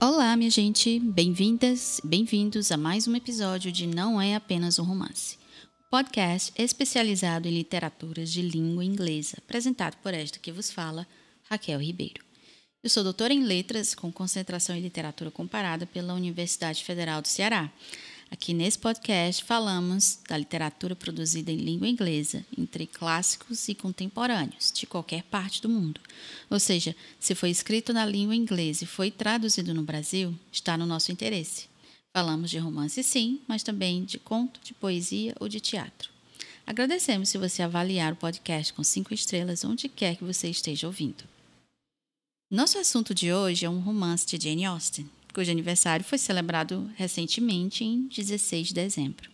Olá, minha gente, bem-vindas, bem-vindos a mais um episódio de Não é apenas um romance, podcast especializado em literaturas de língua inglesa, apresentado por esta que vos fala, Raquel Ribeiro. Eu sou doutora em letras com concentração em literatura comparada pela Universidade Federal do Ceará. Aqui nesse podcast falamos da literatura produzida em língua inglesa, entre clássicos e contemporâneos, de qualquer parte do mundo. Ou seja, se foi escrito na língua inglesa e foi traduzido no Brasil, está no nosso interesse. Falamos de romance, sim, mas também de conto, de poesia ou de teatro. Agradecemos se você avaliar o podcast com cinco estrelas onde quer que você esteja ouvindo. Nosso assunto de hoje é um romance de Jane Austen, cujo aniversário foi celebrado recentemente em 16 de dezembro.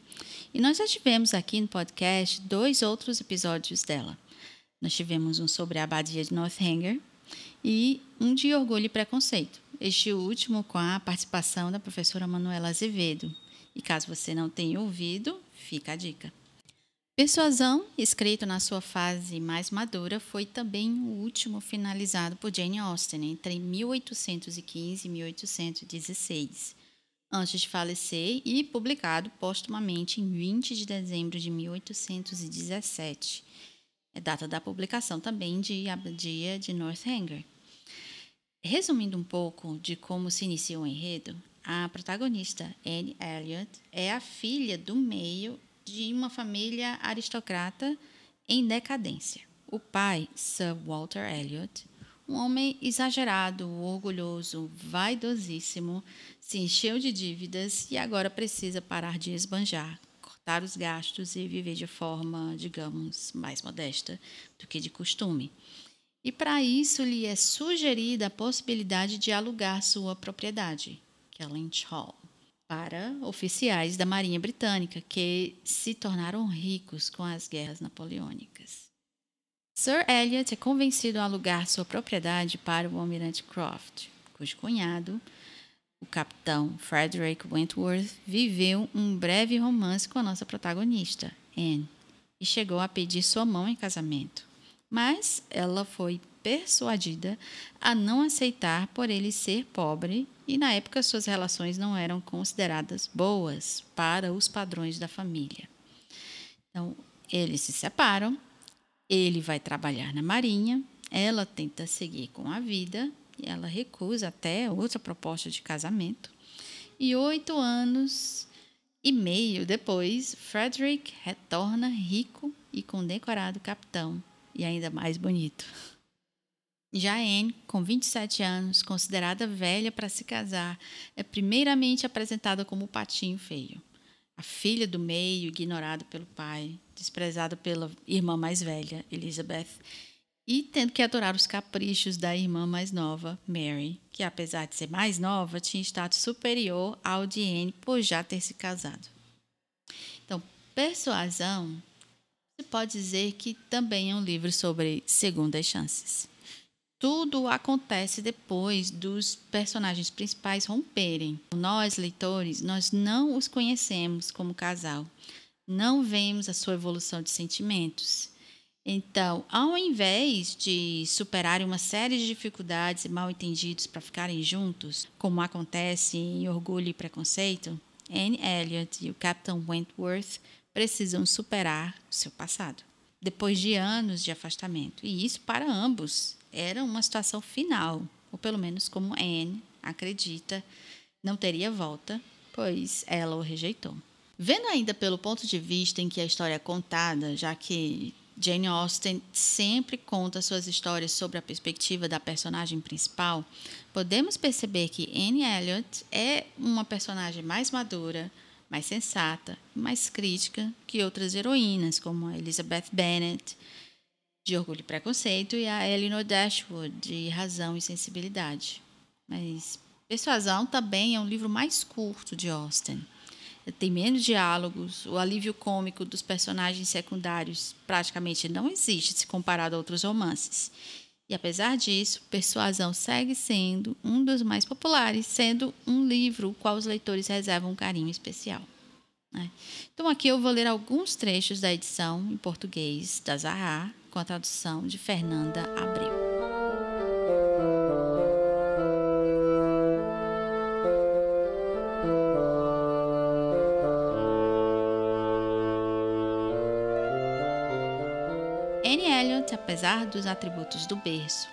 E nós já tivemos aqui no podcast dois outros episódios dela. Nós tivemos um sobre a abadia de Northanger e um de Orgulho e Preconceito. Este último com a participação da professora Manuela Azevedo. E caso você não tenha ouvido, fica a dica. Persuasão, escrito na sua fase mais madura, foi também o último finalizado por Jane Austen entre 1815 e 1816, antes de falecer e publicado postumamente em 20 de dezembro de 1817. É data da publicação também de Abadia de Northanger. Resumindo um pouco de como se inicia o enredo, a protagonista Anne Elliot é a filha do meio de uma família aristocrata em decadência. O pai, Sir Walter Elliot, um homem exagerado, orgulhoso, vaidosíssimo, se encheu de dívidas e agora precisa parar de esbanjar, cortar os gastos e viver de forma, digamos, mais modesta do que de costume. E para isso lhe é sugerida a possibilidade de alugar sua propriedade, Kellynch Hall para oficiais da Marinha Britânica que se tornaram ricos com as guerras napoleônicas. Sir Elliot é convencido a alugar sua propriedade para o almirante Croft, cujo cunhado, o capitão Frederick Wentworth, viveu um breve romance com a nossa protagonista, Anne, e chegou a pedir sua mão em casamento. Mas ela foi persuadida a não aceitar por ele ser pobre e na época suas relações não eram consideradas boas para os padrões da família. Então, eles se separam, ele vai trabalhar na marinha, ela tenta seguir com a vida e ela recusa até outra proposta de casamento. E oito anos e meio depois, Frederick retorna rico e condecorado capitão e ainda mais bonito. Já Anne, com 27 anos, considerada velha para se casar, é primeiramente apresentada como o patinho feio. A filha do meio, ignorada pelo pai, desprezada pela irmã mais velha, Elizabeth, e tendo que adorar os caprichos da irmã mais nova, Mary, que apesar de ser mais nova, tinha status superior ao de Anne por já ter se casado. Então, Persuasão, se pode dizer que também é um livro sobre segundas chances tudo acontece depois dos personagens principais romperem. Nós, leitores, nós não os conhecemos como casal, não vemos a sua evolução de sentimentos. Então, ao invés de superarem uma série de dificuldades e mal entendidos para ficarem juntos, como acontece em Orgulho e Preconceito, Anne Elliot e o Capitão Wentworth precisam superar o seu passado, depois de anos de afastamento. E isso para ambos era uma situação final, ou pelo menos como Anne acredita, não teria volta, pois ela o rejeitou. Vendo ainda pelo ponto de vista em que a história é contada, já que Jane Austen sempre conta suas histórias sobre a perspectiva da personagem principal, podemos perceber que Anne Elliot é uma personagem mais madura, mais sensata, mais crítica que outras heroínas, como Elizabeth Bennet, de Orgulho e Preconceito, e a Eleanor Dashwood, de Razão e Sensibilidade. Mas Persuasão também é um livro mais curto de Austen. Tem menos diálogos, o alívio cômico dos personagens secundários praticamente não existe se comparado a outros romances. E apesar disso, Persuasão segue sendo um dos mais populares, sendo um livro qual os leitores reservam um carinho especial. Né? Então, aqui eu vou ler alguns trechos da edição em português da Zahar, com a tradução de Fernanda Abreu. Anne Elliot, apesar dos atributos do berço,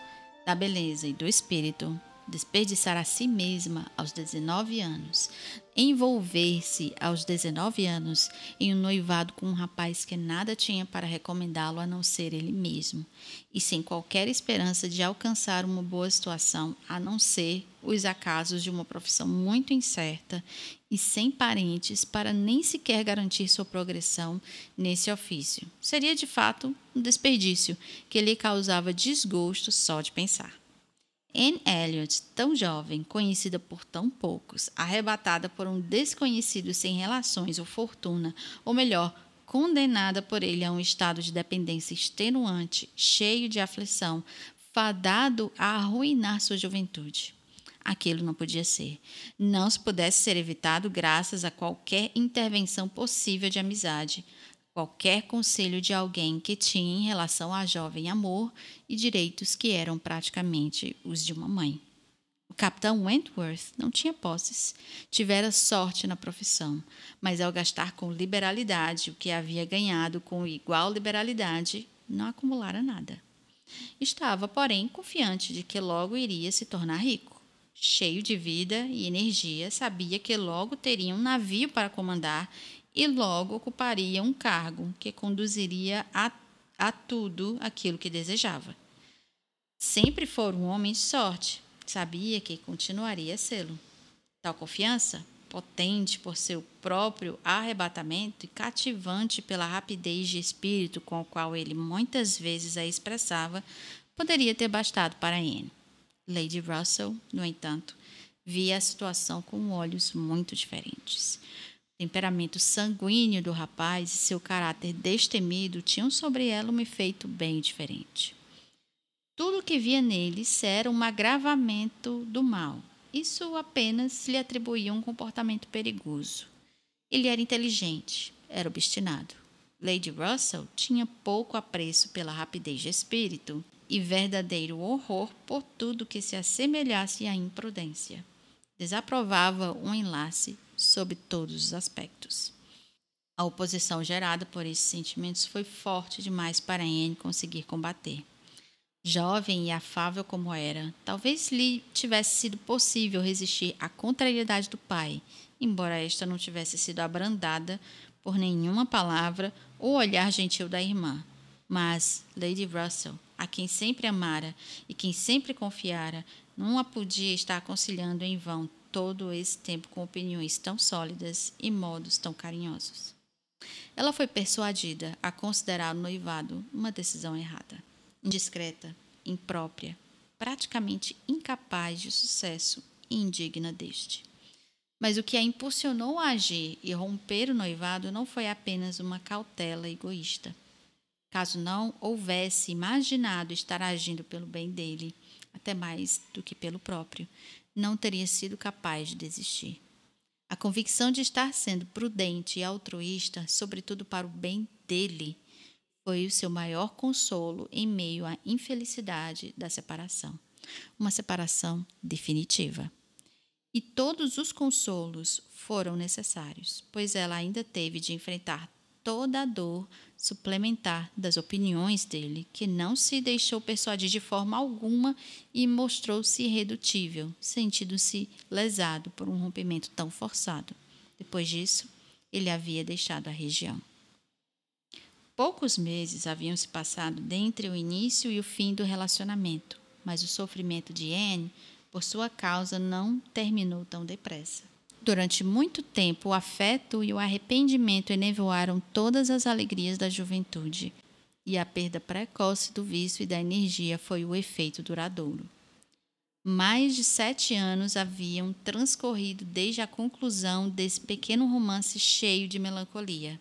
da beleza e do espírito, desperdiçar a si mesma aos 19 anos, envolver-se aos 19 anos em um noivado com um rapaz que nada tinha para recomendá-lo a não ser ele mesmo, e sem qualquer esperança de alcançar uma boa situação a não ser os acasos de uma profissão muito incerta e sem parentes para nem sequer garantir sua progressão nesse ofício. Seria de fato um desperdício que lhe causava desgosto só de pensar. Anne Elliot, tão jovem, conhecida por tão poucos, arrebatada por um desconhecido sem relações ou fortuna, ou melhor, condenada por ele a um estado de dependência extenuante, cheio de aflição, fadado a arruinar sua juventude. Aquilo não podia ser. Não se pudesse ser evitado graças a qualquer intervenção possível de amizade qualquer conselho de alguém que tinha em relação à jovem amor e direitos que eram praticamente os de uma mãe. O capitão Wentworth não tinha posses, tivera sorte na profissão, mas ao gastar com liberalidade o que havia ganhado com igual liberalidade, não acumulara nada. Estava, porém, confiante de que logo iria se tornar rico. Cheio de vida e energia, sabia que logo teria um navio para comandar e logo ocuparia um cargo que conduziria a, a tudo aquilo que desejava. Sempre for um homem de sorte, sabia que continuaria a sê-lo. Tal confiança, potente por seu próprio arrebatamento e cativante pela rapidez de espírito com a qual ele muitas vezes a expressava, poderia ter bastado para Anne. Lady Russell, no entanto, via a situação com olhos muito diferentes temperamento sanguíneo do rapaz e seu caráter destemido tinham sobre ela um efeito bem diferente. Tudo o que via nele era um agravamento do mal. Isso apenas lhe atribuía um comportamento perigoso. Ele era inteligente, era obstinado. Lady Russell tinha pouco apreço pela rapidez de espírito e verdadeiro horror por tudo que se assemelhasse à imprudência. Desaprovava um enlace sob todos os aspectos. A oposição gerada por esses sentimentos foi forte demais para Anne conseguir combater. Jovem e afável como era, talvez lhe tivesse sido possível resistir à contrariedade do pai, embora esta não tivesse sido abrandada por nenhuma palavra ou olhar gentil da irmã. Mas Lady Russell, a quem sempre amara e quem sempre confiara, não a podia estar aconselhando em vão todo esse tempo com opiniões tão sólidas e modos tão carinhosos. Ela foi persuadida a considerar o noivado uma decisão errada, indiscreta, imprópria, praticamente incapaz de sucesso e indigna deste. Mas o que a impulsionou a agir e romper o noivado não foi apenas uma cautela egoísta. Caso não houvesse imaginado estar agindo pelo bem dele, até mais do que pelo próprio, não teria sido capaz de desistir. A convicção de estar sendo prudente e altruísta, sobretudo para o bem dele, foi o seu maior consolo em meio à infelicidade da separação. Uma separação definitiva. E todos os consolos foram necessários, pois ela ainda teve de enfrentar toda a dor suplementar das opiniões dele, que não se deixou persuadir de forma alguma e mostrou-se irredutível, sentindo-se lesado por um rompimento tão forçado. Depois disso, ele havia deixado a região. Poucos meses haviam se passado dentre o início e o fim do relacionamento, mas o sofrimento de Anne, por sua causa, não terminou tão depressa. Durante muito tempo, o afeto e o arrependimento enevoaram todas as alegrias da juventude, e a perda precoce do vício e da energia foi o efeito duradouro. Mais de sete anos haviam transcorrido desde a conclusão desse pequeno romance cheio de melancolia.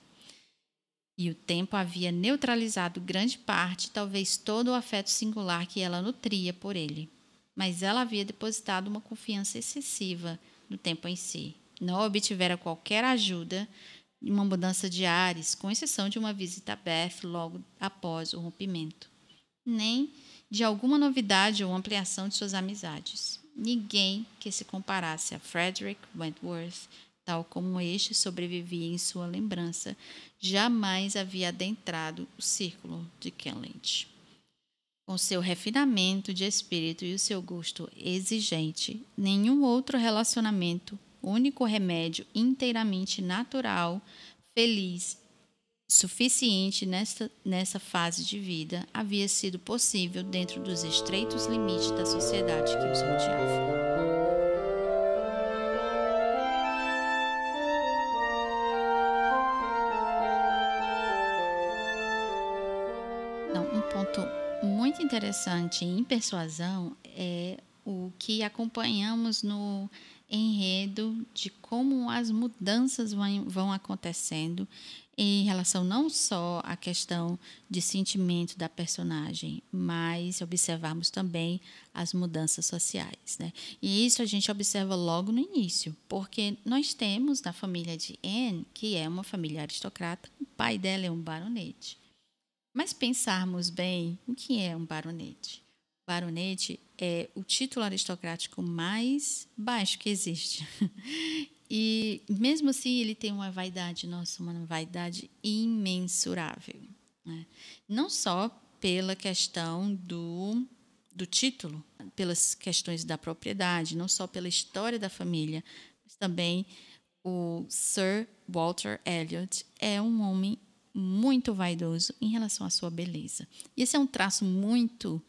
E o tempo havia neutralizado grande parte, talvez todo o afeto singular que ela nutria por ele. Mas ela havia depositado uma confiança excessiva no tempo em si. Não obtivera qualquer ajuda de uma mudança de ares, com exceção de uma visita a Beth logo após o rompimento, nem de alguma novidade ou ampliação de suas amizades. Ninguém que se comparasse a Frederick Wentworth tal como este sobrevivia em sua lembrança, jamais havia adentrado o círculo de Kenley. Com seu refinamento de espírito e o seu gosto exigente, nenhum outro relacionamento, único remédio inteiramente natural, feliz, suficiente nessa fase de vida, havia sido possível dentro dos estreitos limites da sociedade que os rodeava. Interessante em persuasão é o que acompanhamos no enredo de como as mudanças vão acontecendo em relação não só à questão de sentimento da personagem, mas observarmos também as mudanças sociais. Né? E isso a gente observa logo no início, porque nós temos na família de Anne, que é uma família aristocrata, o pai dela é um baronete. Mas pensarmos bem, o que é um baronete? Baronete é o título aristocrático mais baixo que existe. E mesmo assim, ele tem uma vaidade, nossa, uma vaidade imensurável. Né? Não só pela questão do, do título, pelas questões da propriedade, não só pela história da família, mas também o Sir Walter Elliot é um homem muito vaidoso em relação à sua beleza. E esse é um traço muito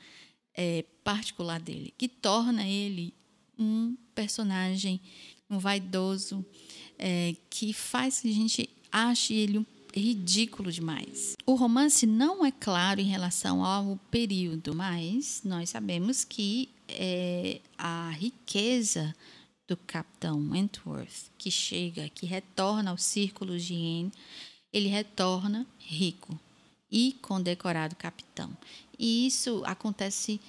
é, particular dele, que torna ele um personagem, um vaidoso, é, que faz que a gente ache ele um ridículo demais. O romance não é claro em relação ao período, mas nós sabemos que é, a riqueza do capitão Wentworth, que chega, que retorna ao círculo de Anne, ele retorna rico e condecorado capitão. E isso acontece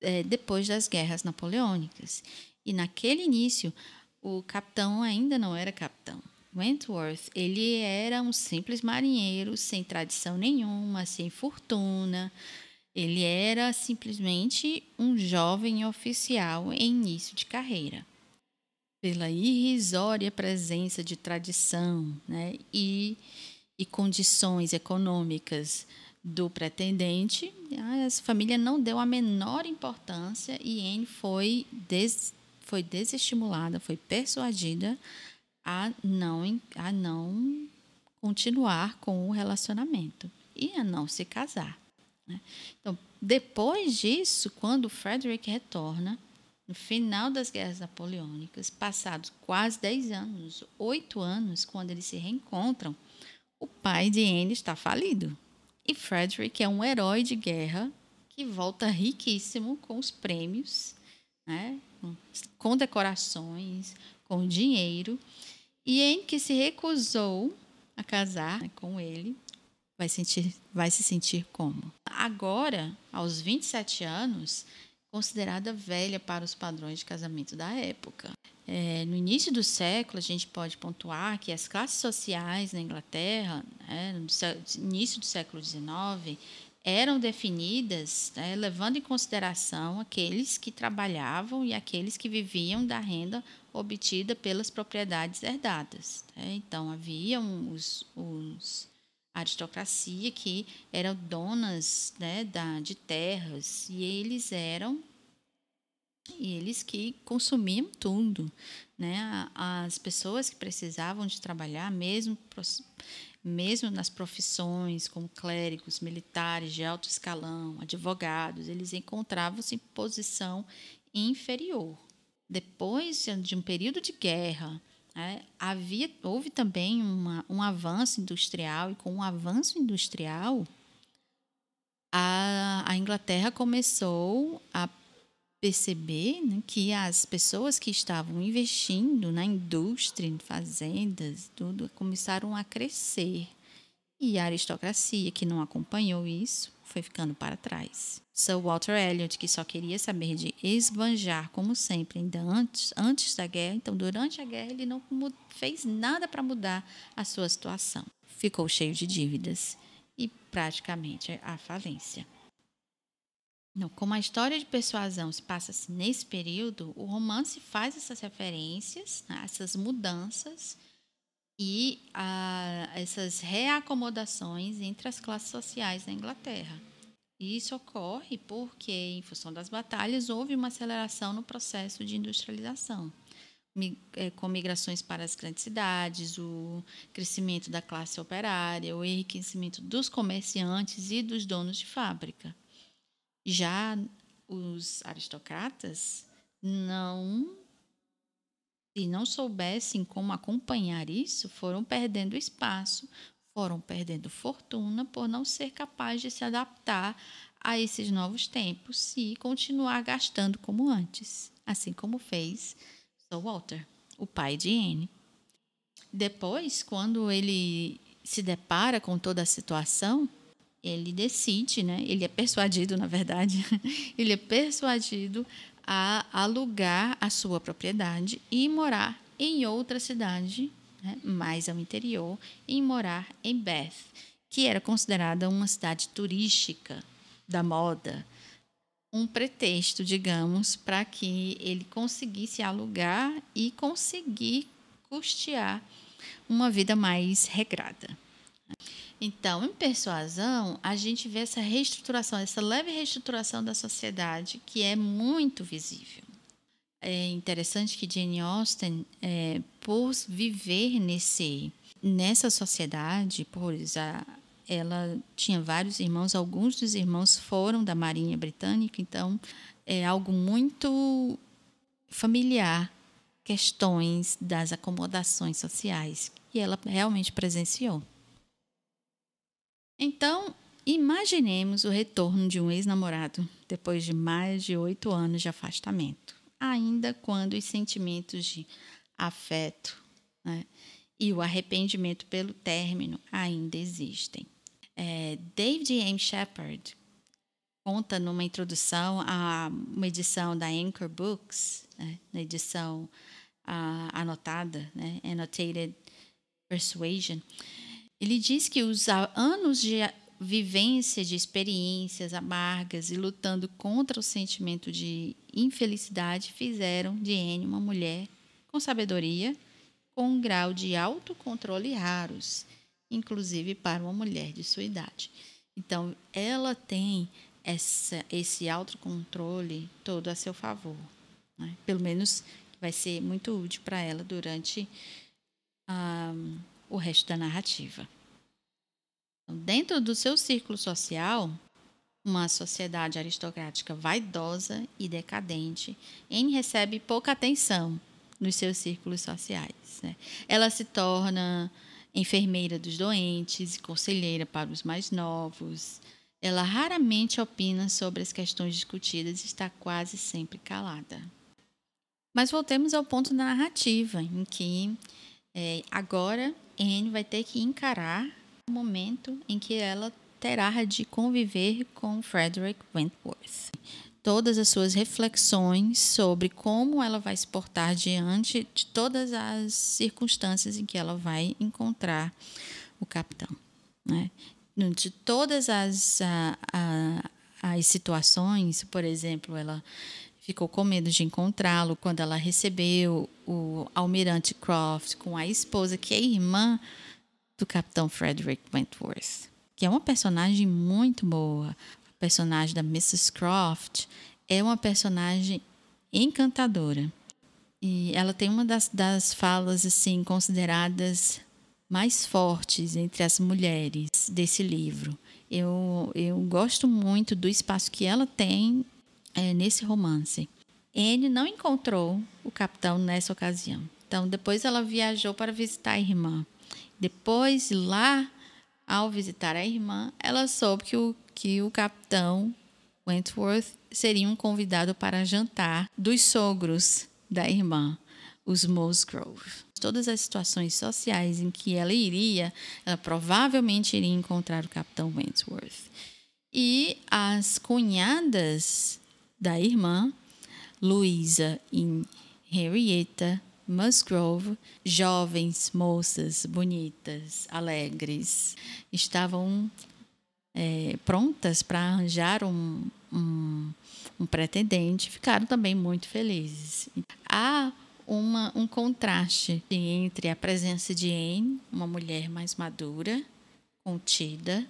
é, depois das guerras napoleônicas. E naquele início, o capitão ainda não era capitão. Wentworth, ele era um simples marinheiro sem tradição nenhuma, sem fortuna. Ele era simplesmente um jovem oficial em início de carreira pela irrisória presença de tradição né, e, e condições econômicas do pretendente, a família não deu a menor importância e Anne foi, des, foi desestimulada, foi persuadida a não, a não continuar com o relacionamento e a não se casar. Né? Então, depois disso, quando Frederick retorna, no final das guerras napoleônicas, passados quase 10 anos, 8 anos, quando eles se reencontram, o pai de Anne está falido. E Frederick é um herói de guerra que volta riquíssimo com os prêmios, né? com decorações, com dinheiro. E Anne, que se recusou a casar né, com ele, vai, sentir, vai se sentir como? Agora, aos 27 anos, considerada velha para os padrões de casamento da época. É, no início do século, a gente pode pontuar que as classes sociais na Inglaterra, né, no início do século XIX, eram definidas né, levando em consideração aqueles que trabalhavam e aqueles que viviam da renda obtida pelas propriedades herdadas. Né? Então, havia os, os aristocracia que eram donas né, da, de terras e eles eram eles que consumiam tudo, né? As pessoas que precisavam de trabalhar, mesmo mesmo nas profissões como clérigos, militares de alto escalão, advogados, eles encontravam-se em posição inferior. Depois de um período de guerra, é, havia, houve também uma, um avanço industrial, e com o avanço industrial, a, a Inglaterra começou a perceber né, que as pessoas que estavam investindo na indústria, em fazendas, tudo, começaram a crescer. E a aristocracia, que não acompanhou isso, foi ficando para trás. Sir Walter Elliot, que só queria saber de esbanjar, como sempre, ainda antes, antes da guerra, então durante a guerra ele não fez nada para mudar a sua situação. Ficou cheio de dívidas e praticamente a falência. Não, como a história de persuasão se passa -se nesse período, o romance faz essas referências, né, essas mudanças e a, essas reacomodações entre as classes sociais na Inglaterra. E isso ocorre porque, em função das batalhas, houve uma aceleração no processo de industrialização, é, com migrações para as grandes cidades, o crescimento da classe operária, o enriquecimento dos comerciantes e dos donos de fábrica. Já os aristocratas não se não soubessem como acompanhar isso, foram perdendo espaço, foram perdendo fortuna por não ser capaz de se adaptar a esses novos tempos e continuar gastando como antes, assim como fez Sir Walter, o pai de Anne. Depois, quando ele se depara com toda a situação, ele decide, né? Ele é persuadido, na verdade, ele é persuadido a alugar a sua propriedade e morar em outra cidade, né, mais ao interior, e morar em Bath, que era considerada uma cidade turística da moda, um pretexto, digamos, para que ele conseguisse alugar e conseguir custear uma vida mais regrada. Então, em persuasão, a gente vê essa reestruturação, essa leve reestruturação da sociedade que é muito visível. É interessante que Jane Austen, é, por viver nesse, nessa sociedade, por ela tinha vários irmãos, alguns dos irmãos foram da Marinha Britânica, então é algo muito familiar, questões das acomodações sociais, que ela realmente presenciou. Então, imaginemos o retorno de um ex-namorado depois de mais de oito anos de afastamento, ainda quando os sentimentos de afeto né, e o arrependimento pelo término ainda existem. É, David M. Shepard conta numa introdução a uma edição da Anchor Books, né, na edição uh, anotada, né, Annotated Persuasion, ele diz que os anos de vivência de experiências amargas e lutando contra o sentimento de infelicidade fizeram de Anne uma mulher com sabedoria, com um grau de autocontrole raros, inclusive para uma mulher de sua idade. Então, ela tem essa, esse autocontrole todo a seu favor. Né? Pelo menos vai ser muito útil para ela durante a. Um, o resto da narrativa. Dentro do seu círculo social, uma sociedade aristocrática vaidosa e decadente, Anne recebe pouca atenção nos seus círculos sociais. Né? Ela se torna enfermeira dos doentes e conselheira para os mais novos. Ela raramente opina sobre as questões discutidas e está quase sempre calada. Mas voltemos ao ponto da narrativa, em que é, agora Anne vai ter que encarar o momento em que ela terá de conviver com Frederick Wentworth. Todas as suas reflexões sobre como ela vai se portar diante de todas as circunstâncias em que ela vai encontrar o capitão. Né? De todas as, a, a, as situações, por exemplo, ela ficou com medo de encontrá-lo quando ela recebeu o almirante Croft com a esposa, que é irmã do capitão Frederick Wentworth, que é uma personagem muito boa. A personagem da Mrs. Croft é uma personagem encantadora. E ela tem uma das, das falas assim consideradas mais fortes entre as mulheres desse livro. Eu, eu gosto muito do espaço que ela tem é, nesse romance. Anne não encontrou o capitão nessa ocasião. Então, depois ela viajou para visitar a irmã. Depois, lá, ao visitar a irmã, ela soube que o, que o capitão Wentworth seria um convidado para jantar dos sogros da irmã, os Musgrove. Todas as situações sociais em que ela iria, ela provavelmente iria encontrar o capitão Wentworth. E as cunhadas da irmã, Luísa e Henrietta Musgrove, jovens moças bonitas, alegres, estavam é, prontas para arranjar um, um, um pretendente, ficaram também muito felizes. Há uma, um contraste entre a presença de Anne, uma mulher mais madura, contida,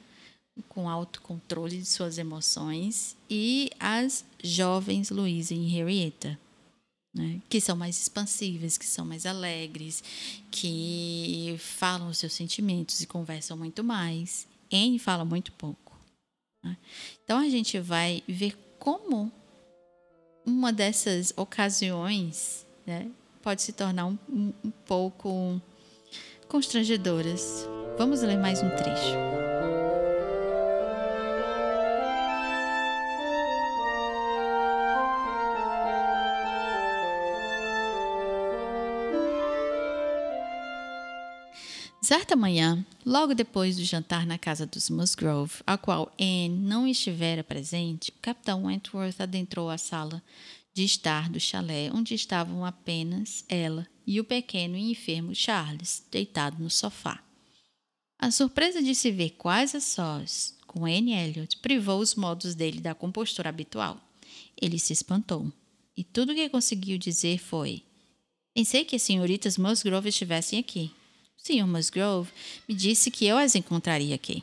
com autocontrole de suas emoções, e as jovens Louisa e Henrietta, né, que são mais expansivas, que são mais alegres, que falam os seus sentimentos e conversam muito mais. Anne fala muito pouco. Né? Então a gente vai ver como uma dessas ocasiões né, pode se tornar um, um, um pouco constrangedoras. Vamos ler mais um trecho. Certa manhã, logo depois do jantar na casa dos Musgrove, a qual Anne não estivera presente, o capitão Wentworth adentrou a sala de estar do chalé, onde estavam apenas ela e o pequeno e enfermo Charles, deitado no sofá. A surpresa de se ver quase a sós com Anne Elliot privou os modos dele da compostura habitual. Ele se espantou, e tudo o que conseguiu dizer foi: Pensei que as senhoritas Musgrove estivessem aqui. Sr. Musgrove me disse que eu as encontraria aqui.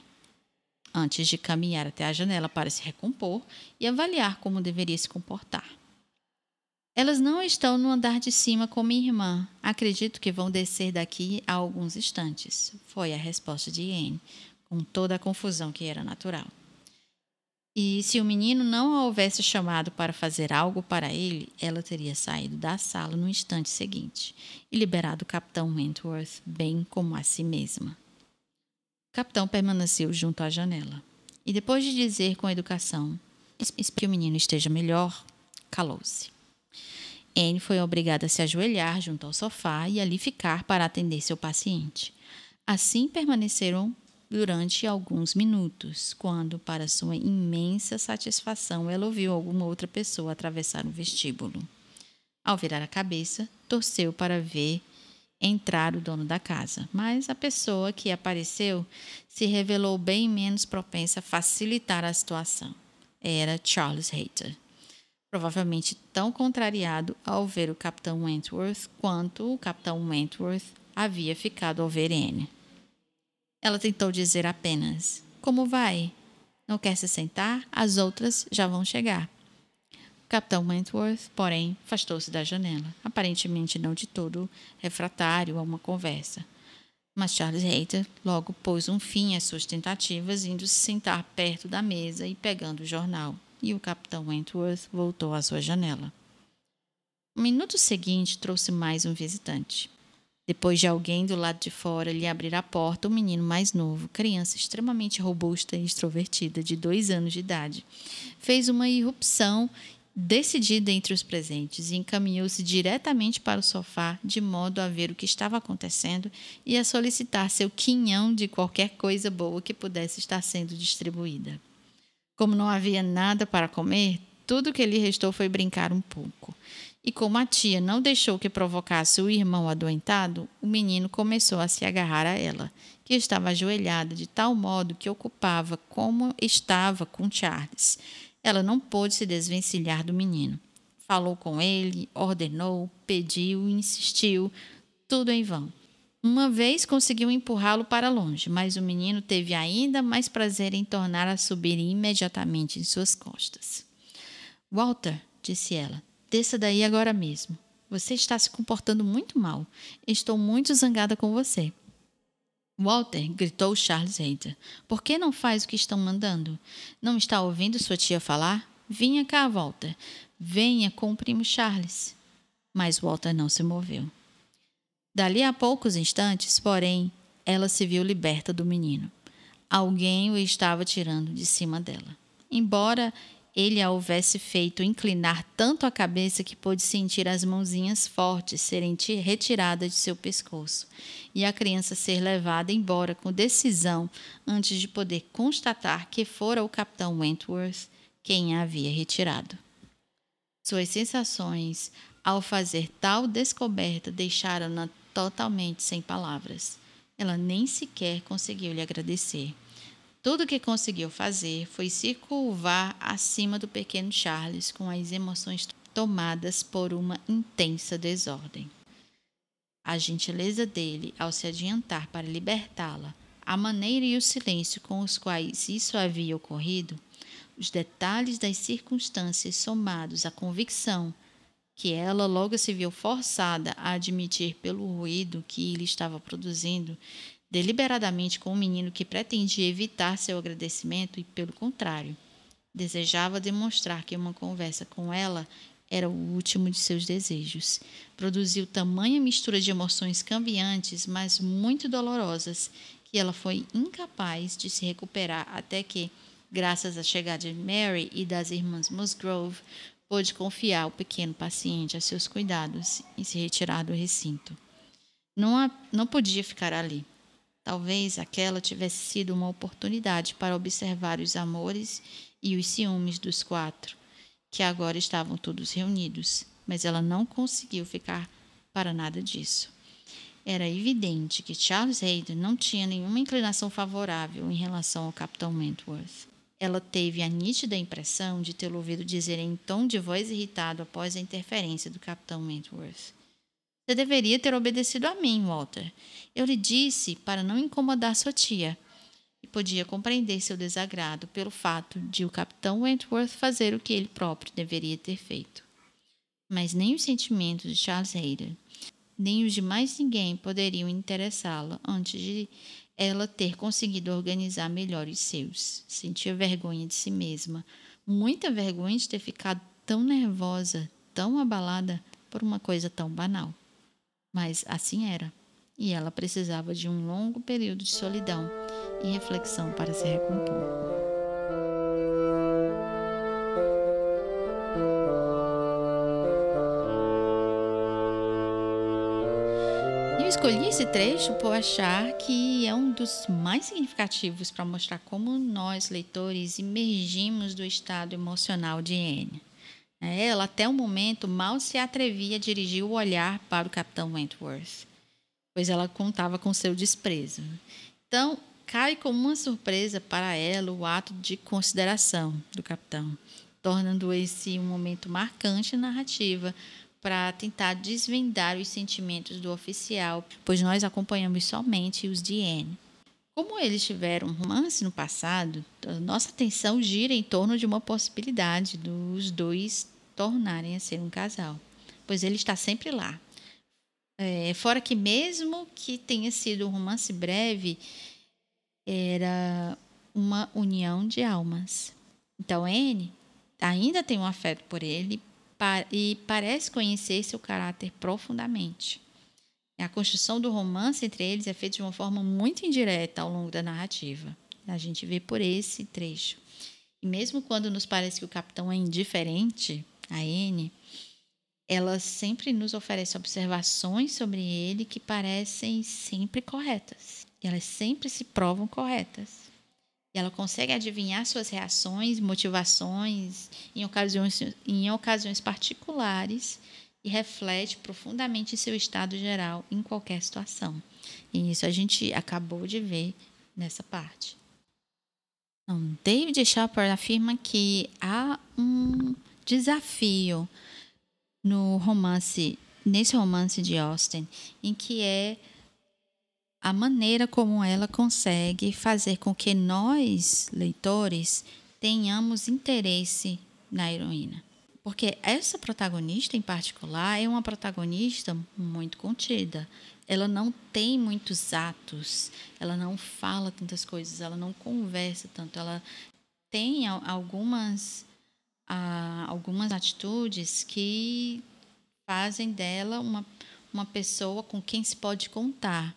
Antes de caminhar até a janela para se recompor e avaliar como deveria se comportar. Elas não estão no andar de cima com minha irmã. Acredito que vão descer daqui a alguns instantes. Foi a resposta de Anne, com toda a confusão que era natural. E se o menino não a houvesse chamado para fazer algo para ele, ela teria saído da sala no instante seguinte e liberado o capitão Wentworth, bem como a si mesma. O capitão permaneceu junto à janela e, depois de dizer com educação: que o menino esteja melhor, calou-se. Anne foi obrigada a se ajoelhar junto ao sofá e ali ficar para atender seu paciente. Assim permaneceram durante alguns minutos, quando, para sua imensa satisfação, ela ouviu alguma outra pessoa atravessar o vestíbulo. Ao virar a cabeça, torceu para ver entrar o dono da casa, mas a pessoa que apareceu se revelou bem menos propensa a facilitar a situação. Era Charles Hayter, provavelmente tão contrariado ao ver o capitão Wentworth quanto o capitão Wentworth havia ficado ao ver Anne. Ela tentou dizer apenas: Como vai? Não quer se sentar? As outras já vão chegar. O capitão Wentworth, porém, afastou-se da janela, aparentemente não de todo refratário a uma conversa. Mas Charles Hayter logo pôs um fim às suas tentativas, indo se sentar perto da mesa e pegando o jornal. E o capitão Wentworth voltou à sua janela. O minuto seguinte trouxe mais um visitante. Depois de alguém do lado de fora lhe abrir a porta, o um menino mais novo, criança extremamente robusta e extrovertida, de dois anos de idade, fez uma irrupção decidida entre os presentes e encaminhou-se diretamente para o sofá, de modo a ver o que estava acontecendo e a solicitar seu quinhão de qualquer coisa boa que pudesse estar sendo distribuída. Como não havia nada para comer, tudo que lhe restou foi brincar um pouco. E como a tia não deixou que provocasse o irmão adoentado, o menino começou a se agarrar a ela, que estava ajoelhada de tal modo que ocupava como estava com Charles. Ela não pôde se desvencilhar do menino. Falou com ele, ordenou, pediu, insistiu, tudo em vão. Uma vez conseguiu empurrá-lo para longe, mas o menino teve ainda mais prazer em tornar a subir imediatamente em suas costas. Walter, disse ela, Desça daí agora mesmo. Você está se comportando muito mal. Estou muito zangada com você. Walter, gritou Charles Hayter. Por que não faz o que estão mandando? Não está ouvindo sua tia falar? Vinha cá, Walter. Venha com o primo Charles. Mas Walter não se moveu. Dali a poucos instantes, porém, ela se viu liberta do menino. Alguém o estava tirando de cima dela. Embora ele a houvesse feito inclinar tanto a cabeça que pôde sentir as mãozinhas fortes serem retiradas de seu pescoço e a criança ser levada embora com decisão antes de poder constatar que fora o capitão Wentworth quem a havia retirado. Suas sensações ao fazer tal descoberta deixaram-na totalmente sem palavras. Ela nem sequer conseguiu lhe agradecer. Tudo que conseguiu fazer foi se curvar acima do pequeno Charles com as emoções tomadas por uma intensa desordem. A gentileza dele ao se adiantar para libertá-la, a maneira e o silêncio com os quais isso havia ocorrido, os detalhes das circunstâncias somados à convicção que ela logo se viu forçada a admitir pelo ruído que ele estava produzindo, deliberadamente com um menino que pretendia evitar seu agradecimento e, pelo contrário, desejava demonstrar que uma conversa com ela era o último de seus desejos. Produziu tamanha mistura de emoções cambiantes, mas muito dolorosas, que ela foi incapaz de se recuperar até que, graças à chegada de Mary e das irmãs Musgrove, pôde confiar o pequeno paciente a seus cuidados e se retirar do recinto. Não, não podia ficar ali. Talvez aquela tivesse sido uma oportunidade para observar os amores e os ciúmes dos quatro, que agora estavam todos reunidos, mas ela não conseguiu ficar para nada disso. Era evidente que Charles Hayden não tinha nenhuma inclinação favorável em relação ao Capitão Wentworth. Ela teve a nítida impressão de tê-lo ouvido dizer em tom de voz irritado após a interferência do Capitão Wentworth. Você deveria ter obedecido a mim, Walter. Eu lhe disse para não incomodar sua tia. E podia compreender seu desagrado pelo fato de o capitão Wentworth fazer o que ele próprio deveria ter feito. Mas nem os sentimentos de Charles Hayden, nem os de mais ninguém poderiam interessá-la antes de ela ter conseguido organizar melhor os seus. Sentia vergonha de si mesma, muita vergonha de ter ficado tão nervosa, tão abalada por uma coisa tão banal. Mas assim era, e ela precisava de um longo período de solidão e reflexão para se recompor. Eu escolhi esse trecho por achar que é um dos mais significativos para mostrar como nós, leitores, emergimos do estado emocional de Anne. Ela, até o momento, mal se atrevia a dirigir o olhar para o capitão Wentworth, pois ela contava com seu desprezo. Então, cai como uma surpresa para ela o ato de consideração do capitão, tornando esse um momento marcante na narrativa para tentar desvendar os sentimentos do oficial, pois nós acompanhamos somente os de Anne. Como eles tiveram um romance no passado, nossa atenção gira em torno de uma possibilidade dos dois tornarem a ser um casal, pois ele está sempre lá. É, fora que, mesmo que tenha sido um romance breve, era uma união de almas. Então, Anne ainda tem um afeto por ele e parece conhecer seu caráter profundamente. A construção do romance entre eles é feita de uma forma muito indireta ao longo da narrativa. A gente vê por esse trecho. E mesmo quando nos parece que o capitão é indiferente, a N, ela sempre nos oferece observações sobre ele que parecem sempre corretas. Elas sempre se provam corretas. E ela consegue adivinhar suas reações, motivações em ocasiões, em ocasiões particulares e reflete profundamente seu estado geral em qualquer situação. E isso a gente acabou de ver nessa parte. Então, David Shepard afirma que há um desafio no romance, nesse romance de Austen, em que é a maneira como ela consegue fazer com que nós, leitores, tenhamos interesse na heroína. Porque essa protagonista em particular é uma protagonista muito contida. Ela não tem muitos atos, ela não fala tantas coisas, ela não conversa tanto, ela tem algumas a algumas atitudes que fazem dela uma, uma pessoa com quem se pode contar,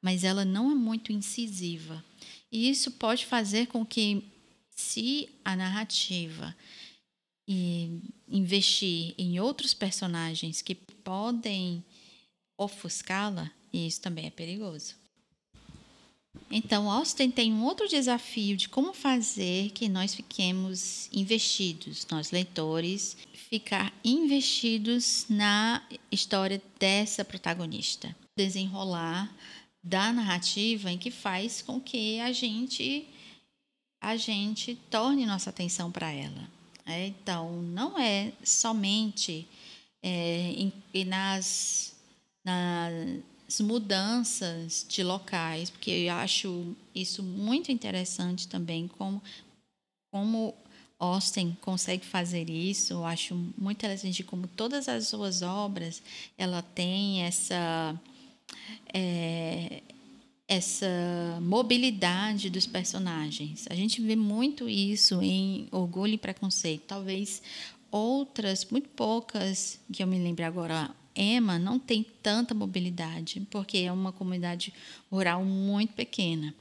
mas ela não é muito incisiva. E isso pode fazer com que, se a narrativa e investir em outros personagens que podem ofuscá-la, isso também é perigoso. Então, Austin tem um outro desafio de como fazer que nós fiquemos investidos, nós leitores, ficar investidos na história dessa protagonista. Desenrolar da narrativa em que faz com que a gente a gente torne nossa atenção para ela. É, então, não é somente é, em, nas, nas mudanças de locais, porque eu acho isso muito interessante também, como, como Austin consegue fazer isso. Eu acho muito interessante como todas as suas obras ela tem essa é, essa mobilidade dos personagens. A gente vê muito isso em Orgulho e Preconceito. Talvez outras, muito poucas, que eu me lembro agora, Emma não tem tanta mobilidade, porque é uma comunidade rural muito pequena.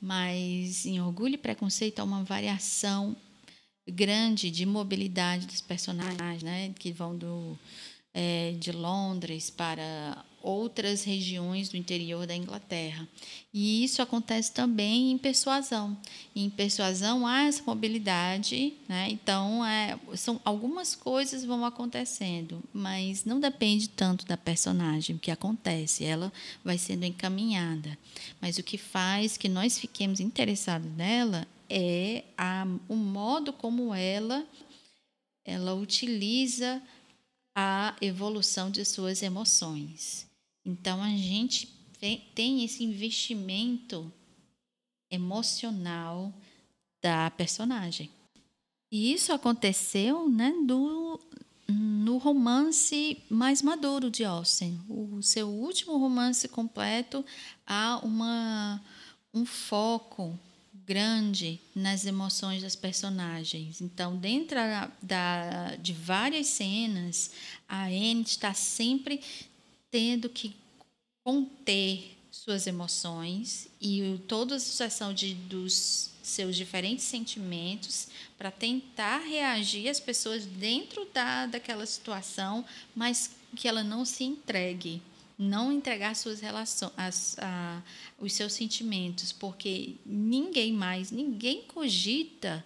Mas em Orgulho e Preconceito há uma variação grande de mobilidade dos personagens, né? que vão do, é, de Londres para outras regiões do interior da Inglaterra. E isso acontece também em persuasão. Em persuasão há essa mobilidade, né? então é, são algumas coisas vão acontecendo, mas não depende tanto da personagem, o que acontece, ela vai sendo encaminhada. Mas o que faz que nós fiquemos interessados nela é a, o modo como ela ela utiliza a evolução de suas emoções. Então a gente tem esse investimento emocional da personagem. E isso aconteceu né, do, no romance mais maduro de Austen. O seu último romance completo há uma, um foco grande nas emoções das personagens. Então, dentro da, de várias cenas, a Anne está sempre tendo que conter suas emoções e toda a sucessão de, dos seus diferentes sentimentos para tentar reagir às pessoas dentro da, daquela situação, mas que ela não se entregue, não entregar suas relações, as, a, os seus sentimentos, porque ninguém mais, ninguém cogita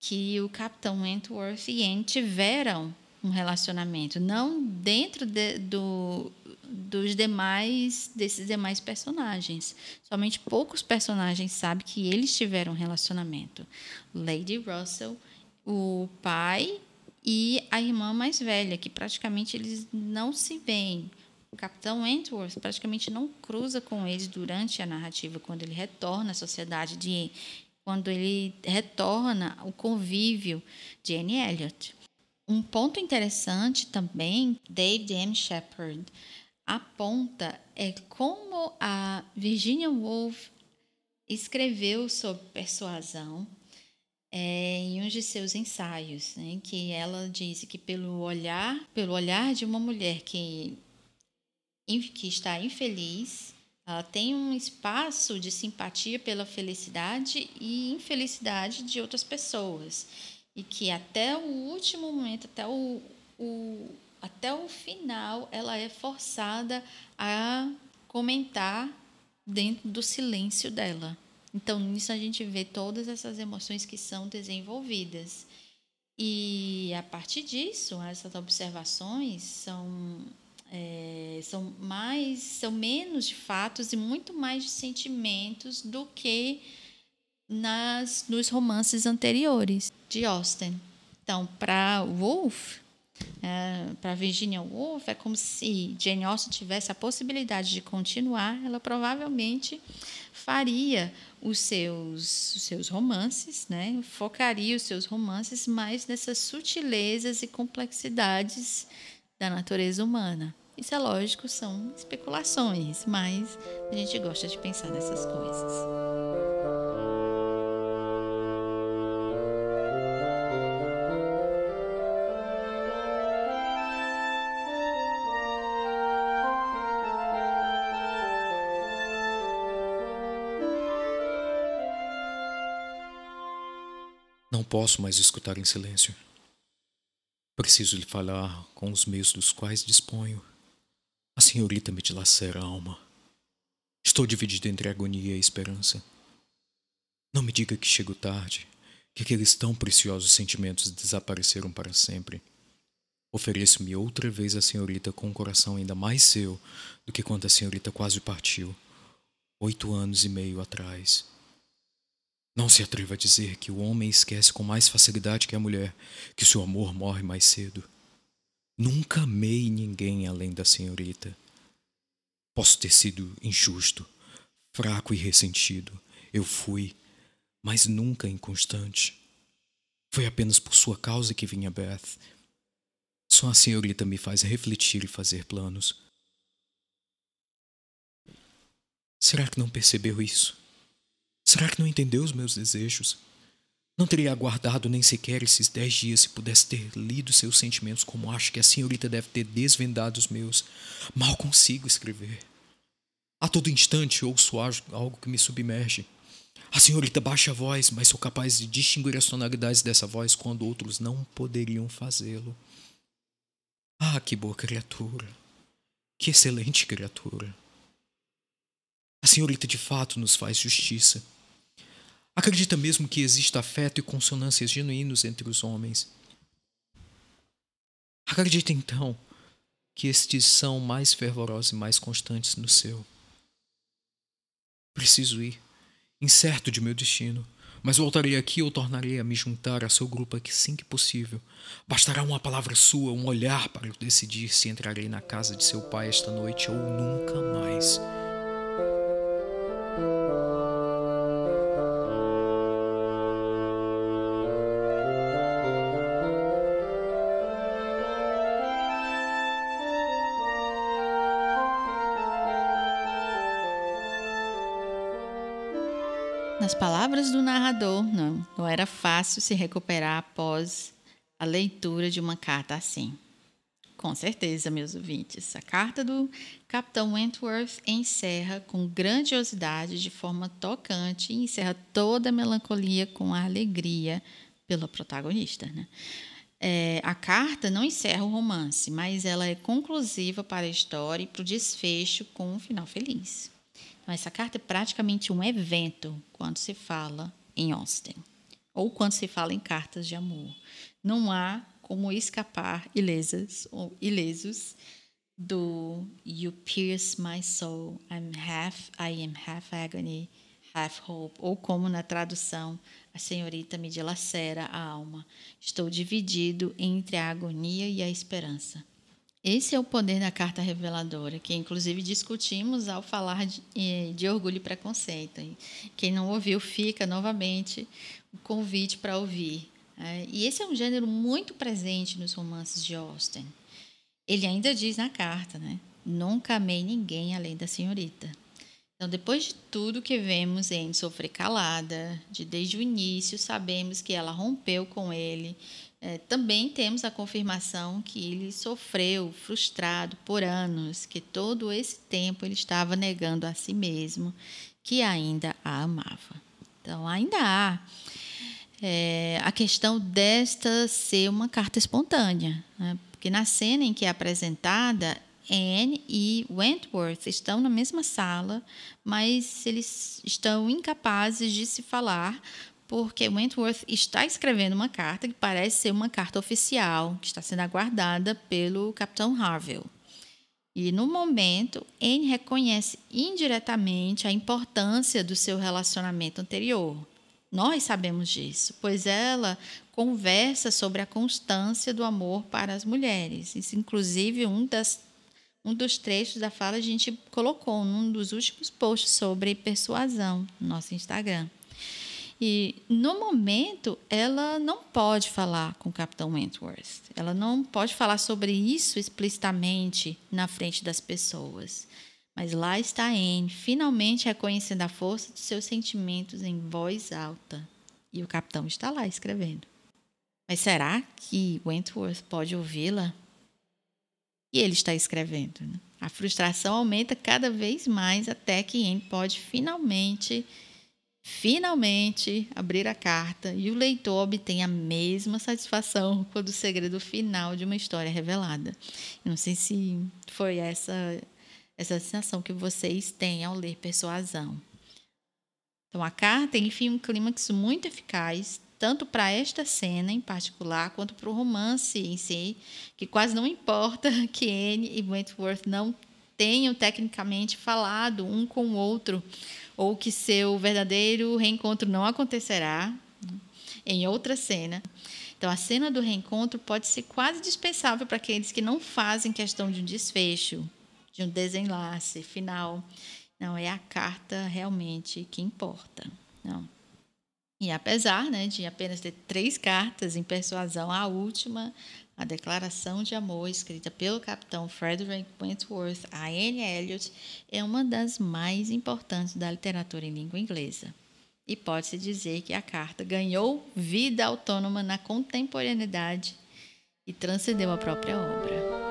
que o Capitão Wentworth e Anne tiveram um relacionamento, não dentro de, do, dos demais desses demais personagens. Somente poucos personagens sabem que eles tiveram um relacionamento. Lady Russell, o pai e a irmã mais velha, que praticamente eles não se veem. O Capitão Wentworth praticamente não cruza com eles durante a narrativa, quando ele retorna à sociedade de quando ele retorna o convívio de Anne Elliot. Um ponto interessante também, David M. Shepard aponta é como a Virginia Woolf escreveu sobre persuasão é, em um de seus ensaios, né, que ela disse que pelo olhar, pelo olhar de uma mulher que que está infeliz, ela tem um espaço de simpatia pela felicidade e infelicidade de outras pessoas e que até o último momento, até o, o, até o final, ela é forçada a comentar dentro do silêncio dela. Então, nisso a gente vê todas essas emoções que são desenvolvidas. E a partir disso, essas observações são, é, são mais, são menos de fatos e muito mais de sentimentos do que nas nos romances anteriores de Austen. Então, para Woolf, é, para Virginia Woolf, é como se Jane Austen tivesse a possibilidade de continuar, ela provavelmente faria os seus, os seus romances, né? focaria os seus romances mais nessas sutilezas e complexidades da natureza humana. Isso é lógico, são especulações, mas a gente gosta de pensar nessas coisas. Não posso mais escutar em silêncio. Preciso lhe falar com os meios dos quais disponho. A senhorita me dilacera a alma. Estou dividido entre agonia e esperança. Não me diga que chego tarde, que aqueles tão preciosos sentimentos desapareceram para sempre. Ofereço-me outra vez à senhorita com um coração ainda mais seu do que quando a senhorita quase partiu, oito anos e meio atrás. Não se atreva a dizer que o homem esquece com mais facilidade que a mulher, que seu amor morre mais cedo. Nunca amei ninguém além da senhorita. Posso ter sido injusto, fraco e ressentido. Eu fui, mas nunca inconstante. Foi apenas por sua causa que vim a Beth. Só a senhorita me faz refletir e fazer planos. Será que não percebeu isso? Será que não entendeu os meus desejos? Não teria aguardado nem sequer esses dez dias se pudesse ter lido seus sentimentos como acho que a senhorita deve ter desvendado os meus. Mal consigo escrever. A todo instante ouço algo que me submerge. A senhorita baixa a voz, mas sou capaz de distinguir as tonalidades dessa voz quando outros não poderiam fazê-lo. Ah, que boa criatura! Que excelente criatura! A senhorita de fato nos faz justiça. Acredita mesmo que exista afeto e consonâncias genuínos entre os homens. Acredita então que estes são mais fervorosos e mais constantes no seu. Preciso ir, incerto de meu destino, mas voltarei aqui ou tornarei a me juntar a seu grupo assim que possível. Bastará uma palavra sua, um olhar para eu decidir se entrarei na casa de seu pai esta noite ou nunca mais. Palavras do narrador, não, não era fácil se recuperar após a leitura de uma carta assim. Com certeza, meus ouvintes, a carta do Capitão Wentworth encerra com grandiosidade, de forma tocante, e encerra toda a melancolia com a alegria pela protagonista. Né? É, a carta não encerra o romance, mas ela é conclusiva para a história e para o desfecho com um final feliz. Então, essa carta é praticamente um evento quando se fala em Austin, ou quando se fala em cartas de amor. Não há como escapar ilesas ou ilesos do You pierce my soul, I'm half, I am half agony, half hope, ou como na tradução, a senhorita me dilacera a alma. Estou dividido entre a agonia e a esperança. Esse é o poder da carta reveladora, que inclusive discutimos ao falar de, de orgulho e preconceito. Quem não ouviu, fica novamente o convite para ouvir. É, e esse é um gênero muito presente nos romances de Austen. Ele ainda diz na carta, né? Nunca amei ninguém além da senhorita. Então, depois de tudo que vemos em sofrer calada, de desde o início sabemos que ela rompeu com ele é, também temos a confirmação que ele sofreu frustrado por anos, que todo esse tempo ele estava negando a si mesmo que ainda a amava. Então, ainda há é, a questão desta ser uma carta espontânea, né? porque na cena em que é apresentada, Anne e Wentworth estão na mesma sala, mas eles estão incapazes de se falar porque Wentworth está escrevendo uma carta que parece ser uma carta oficial, que está sendo aguardada pelo Capitão Harville. E no momento, Anne reconhece indiretamente a importância do seu relacionamento anterior. Nós sabemos disso, pois ela conversa sobre a constância do amor para as mulheres. Isso, inclusive, um, das, um dos trechos da fala a gente colocou num dos últimos posts sobre persuasão no nosso Instagram. E no momento ela não pode falar com o Capitão Wentworth. Ela não pode falar sobre isso explicitamente na frente das pessoas. Mas lá está Anne, finalmente reconhecendo a força de seus sentimentos em voz alta. E o capitão está lá escrevendo. Mas será que Wentworth pode ouvi-la? E ele está escrevendo. Né? A frustração aumenta cada vez mais até que Anne pode finalmente finalmente abrir a carta e o leitor obtém a mesma satisfação quando o segredo final de uma história é revelada. não sei se foi essa essa sensação que vocês têm ao ler Persuasão. Então a carta enfim um clímax muito eficaz tanto para esta cena em particular quanto para o romance em si, que quase não importa que Anne e Wentworth não tenham tecnicamente falado um com o outro ou que seu verdadeiro reencontro não acontecerá em outra cena. Então, a cena do reencontro pode ser quase dispensável para aqueles que não fazem questão de um desfecho, de um desenlace final. Não, é a carta realmente que importa. Não. E apesar né, de apenas ter três cartas em persuasão, a última, a declaração de amor escrita pelo capitão Frederick Wentworth a Anne Elliot, é uma das mais importantes da literatura em língua inglesa. E pode-se dizer que a carta ganhou vida autônoma na contemporaneidade e transcendeu a própria obra.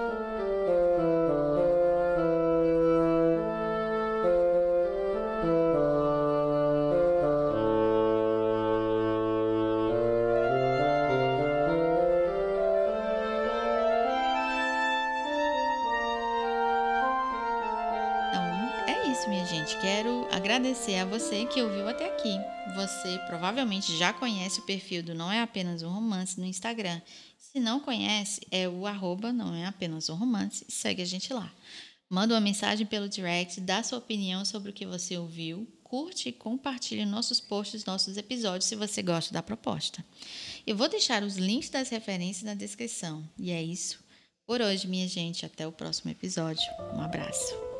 Isso, minha gente. Quero agradecer a você que ouviu até aqui. Você provavelmente já conhece o perfil do Não É Apenas um Romance no Instagram. Se não conhece, é o arroba Não É Apenas um Romance. Segue a gente lá. Manda uma mensagem pelo direct, dá sua opinião sobre o que você ouviu, curte e compartilhe nossos posts, nossos episódios, se você gosta da proposta. Eu vou deixar os links das referências na descrição. E é isso por hoje, minha gente. Até o próximo episódio. Um abraço.